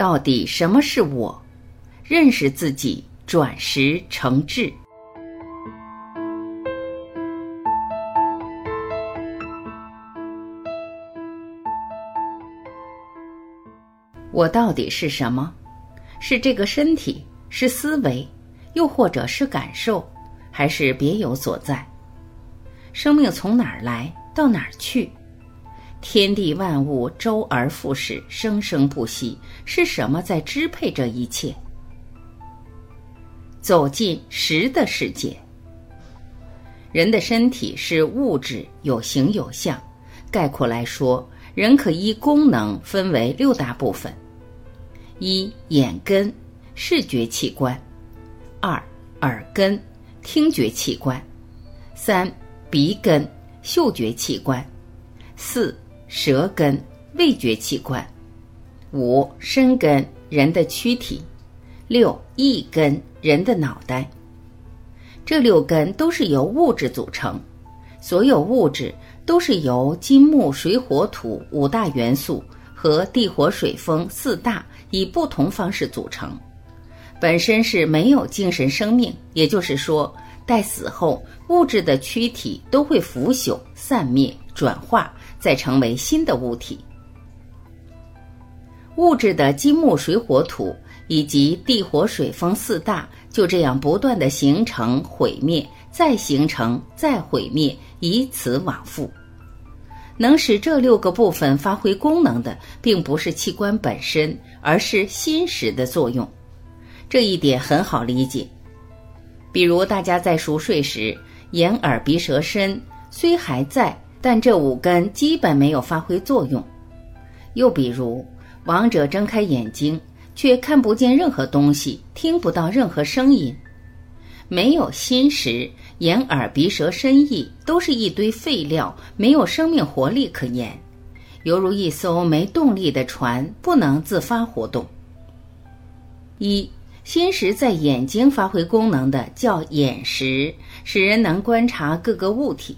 到底什么是我？认识自己，转识成智。我到底是什么？是这个身体？是思维？又或者是感受？还是别有所在？生命从哪儿来，到哪儿去？天地万物周而复始，生生不息。是什么在支配这一切？走进实的世界。人的身体是物质，有形有相。概括来说，人可依功能分为六大部分：一、眼根，视觉器官；二、耳根，听觉器官；三、鼻根，嗅觉器官；四。舌根，味觉器官；五身根，人的躯体；六意根，人的脑袋。这六根都是由物质组成，所有物质都是由金木水火土五大元素和地火水风四大以不同方式组成，本身是没有精神生命。也就是说，待死后，物质的躯体都会腐朽、散灭、转化。再成为新的物体，物质的金木水火土以及地火水风四大就这样不断的形成、毁灭，再形成、再毁灭，以此往复。能使这六个部分发挥功能的，并不是器官本身，而是心识的作用。这一点很好理解。比如大家在熟睡时，眼、耳、鼻、舌、身虽还在。但这五根基本没有发挥作用。又比如，亡者睁开眼睛，却看不见任何东西，听不到任何声音，没有心识，眼耳鼻舌身意都是一堆废料，没有生命活力可言，犹如一艘没动力的船，不能自发活动。一心识在眼睛发挥功能的叫眼识，使人能观察各个物体。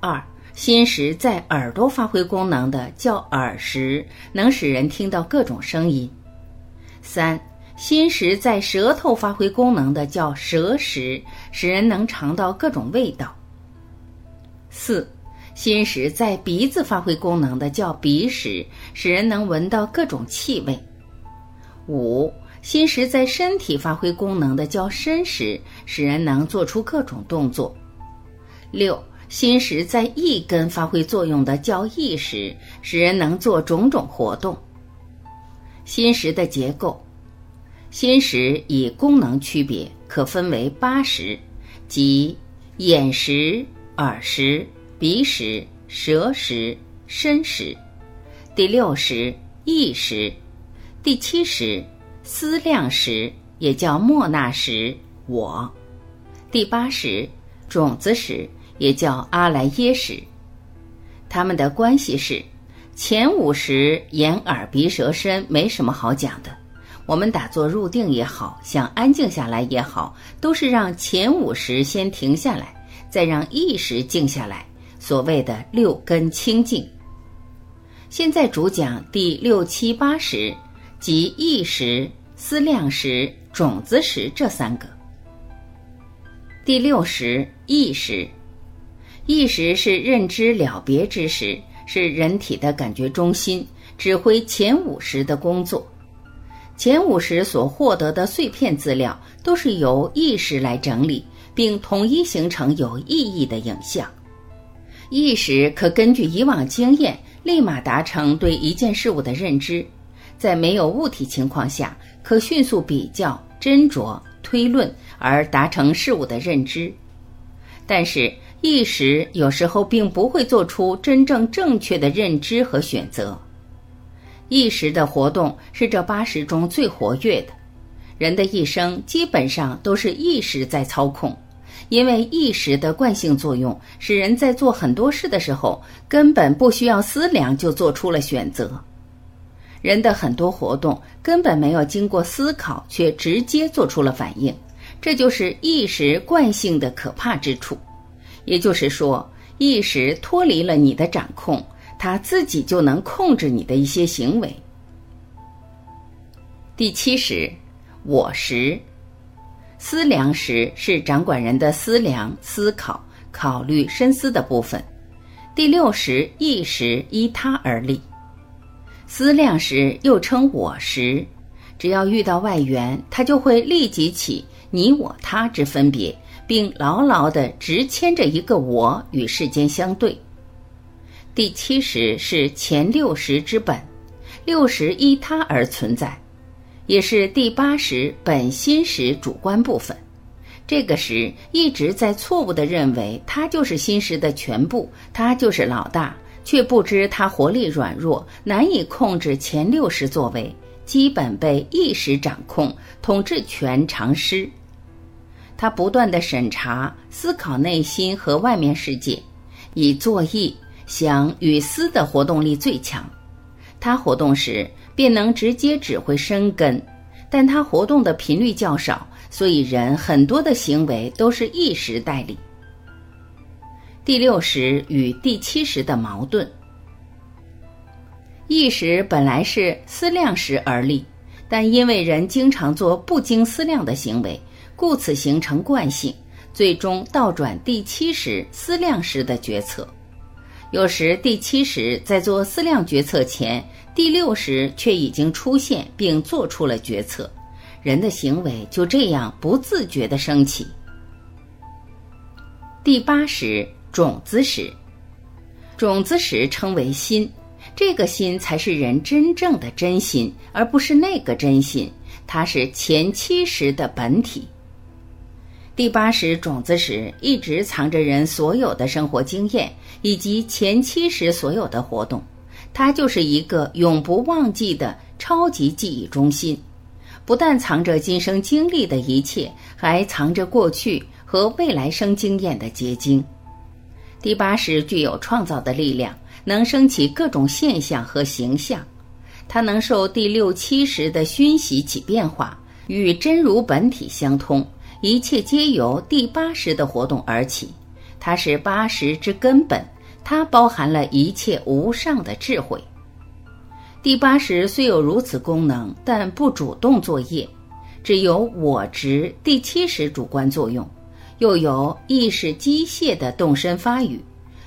二心识在耳朵发挥功能的叫耳识，能使人听到各种声音。三心识在舌头发挥功能的叫舌识，使人能尝到各种味道。四心识在鼻子发挥功能的叫鼻识，使人能闻到各种气味。五心识在身体发挥功能的叫身识，使人能做出各种动作。六。心识在一根发挥作用的叫意识，使人能做种种活动。心识的结构，心识以功能区别，可分为八识，即眼识、耳识、鼻识、舌识、身识。第六识意识，第七识思量识，也叫莫那识我。第八识种子识。也叫阿赖耶识，他们的关系是：前五识眼耳鼻舌身没什么好讲的。我们打坐入定也好，想安静下来也好，都是让前五识先停下来，再让意识静下来。所谓的六根清净。现在主讲第六七八识，即意识、思量识、种子识这三个。第六识意识。意识是认知了别之时，是人体的感觉中心，指挥前五识的工作。前五识所获得的碎片资料，都是由意识来整理，并统一形成有意义的影像。意识可根据以往经验，立马达成对一件事物的认知。在没有物体情况下，可迅速比较、斟酌、推论，而达成事物的认知。但是，意识有时候并不会做出真正正确的认知和选择。意识的活动是这八识中最活跃的。人的一生基本上都是意识在操控，因为意识的惯性作用使人在做很多事的时候根本不需要思量就做出了选择。人的很多活动根本没有经过思考，却直接做出了反应，这就是意识惯性的可怕之处。也就是说，意识脱离了你的掌控，它自己就能控制你的一些行为。第七识，我识。思量识是掌管人的思量、思考、考虑、深思的部分。第六识意识依他而立。思量识又称我识，只要遇到外缘，它就会立即起你我他之分别，并牢牢地直牵着一个我与世间相对。第七识是前六识之本，六识依他而存在。也是第八识本心识主观部分，这个识一直在错误的认为它就是心识的全部，它就是老大，却不知它活力软弱，难以控制前六识作为，基本被意识掌控，统治权常失。他不断的审查、思考内心和外面世界，以作意、想与思的活动力最强。他活动时。便能直接指挥生根，但他活动的频率较少，所以人很多的行为都是意识代理。第六识与第七识的矛盾，意识本来是思量时而立，但因为人经常做不经思量的行为，故此形成惯性，最终倒转第七识思量时的决策。有时第七识在做思量决策前。第六识却已经出现并做出了决策，人的行为就这样不自觉地升起。第八识种子识，种子识称为心，这个心才是人真正的真心，而不是那个真心，它是前七识的本体。第八识种子识一直藏着人所有的生活经验以及前七识所有的活动。它就是一个永不忘记的超级记忆中心，不但藏着今生经历的一切，还藏着过去和未来生经验的结晶。第八识具有创造的力量，能升起各种现象和形象。它能受第六七识的熏习起变化，与真如本体相通。一切皆由第八识的活动而起，它是八识之根本。它包含了一切无上的智慧。第八识虽有如此功能，但不主动作业，只有我执第七识主观作用，又有意识机械的动身发语。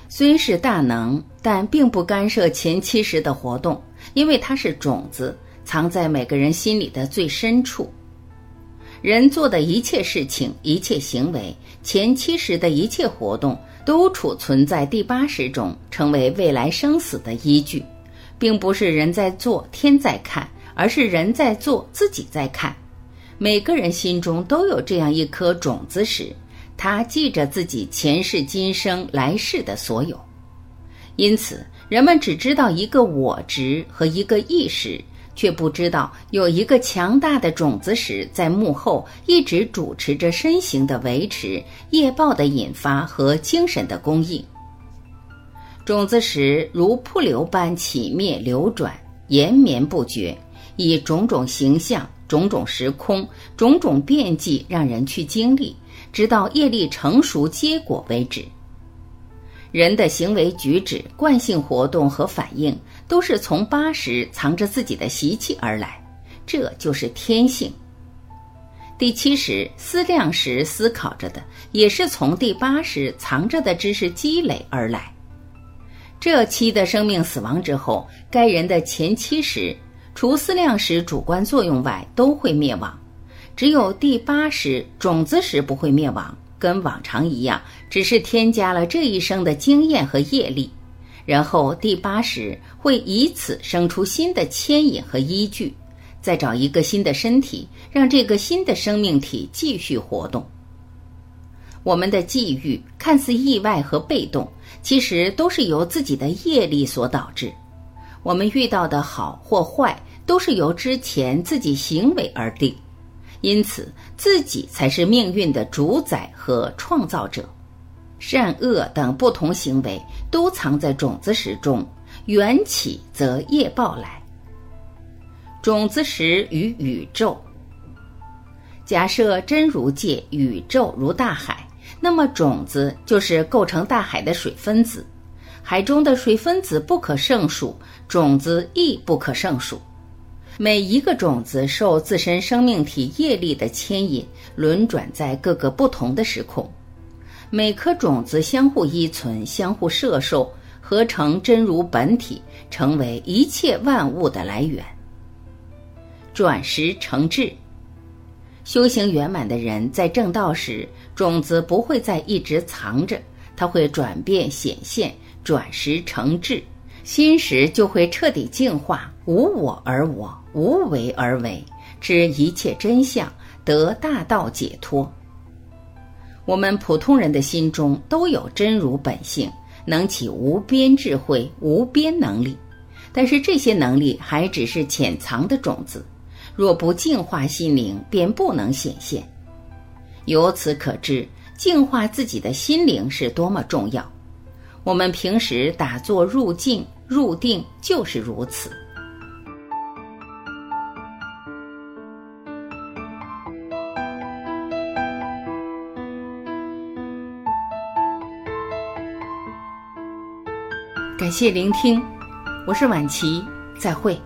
虽是大能，但并不干涉前七识的活动，因为它是种子，藏在每个人心里的最深处。人做的一切事情、一切行为、前七识的一切活动。都储存在第八识中，成为未来生死的依据，并不是人在做，天在看，而是人在做，自己在看。每个人心中都有这样一颗种子时，他记着自己前世、今生、来世的所有。因此，人们只知道一个我值和一个意识。却不知道有一个强大的种子石在幕后一直主持着身形的维持、业报的引发和精神的供应。种子石如瀑流般起灭流转，延绵不绝，以种种形象、种种时空、种种变迹让人去经历，直到业力成熟结果为止。人的行为举止、惯性活动和反应。都是从八十藏着自己的习气而来，这就是天性。第七识思量时思考着的，也是从第八识藏着的知识积累而来。这期的生命死亡之后，该人的前七识除思量时主观作用外都会灭亡，只有第八识种子时不会灭亡，跟往常一样，只是添加了这一生的经验和业力。然后第八识会以此生出新的牵引和依据，再找一个新的身体，让这个新的生命体继续活动。我们的际遇看似意外和被动，其实都是由自己的业力所导致。我们遇到的好或坏，都是由之前自己行为而定，因此自己才是命运的主宰和创造者。善恶等不同行为都藏在种子石中，缘起则业报来。种子石与宇宙，假设真如界宇宙如大海，那么种子就是构成大海的水分子，海中的水分子不可胜数，种子亦不可胜数。每一个种子受自身生命体业力的牵引，轮转在各个不同的时空。每颗种子相互依存，相互摄受，合成真如本体，成为一切万物的来源。转识成智。修行圆满的人在正道时，种子不会再一直藏着，它会转变显现，转识成智，心识就会彻底净化，无我而我，无为而为，知一切真相，得大道解脱。我们普通人的心中都有真如本性，能起无边智慧、无边能力，但是这些能力还只是潜藏的种子。若不净化心灵，便不能显现。由此可知，净化自己的心灵是多么重要。我们平时打坐入静、入定，就是如此。感谢聆听，我是晚琪，再会。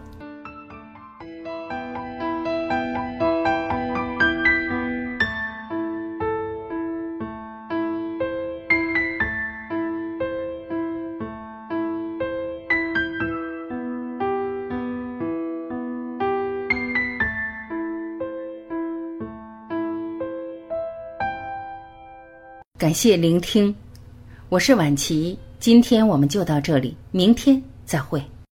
感谢聆听，我是婉琪，今天我们就到这里，明天再会。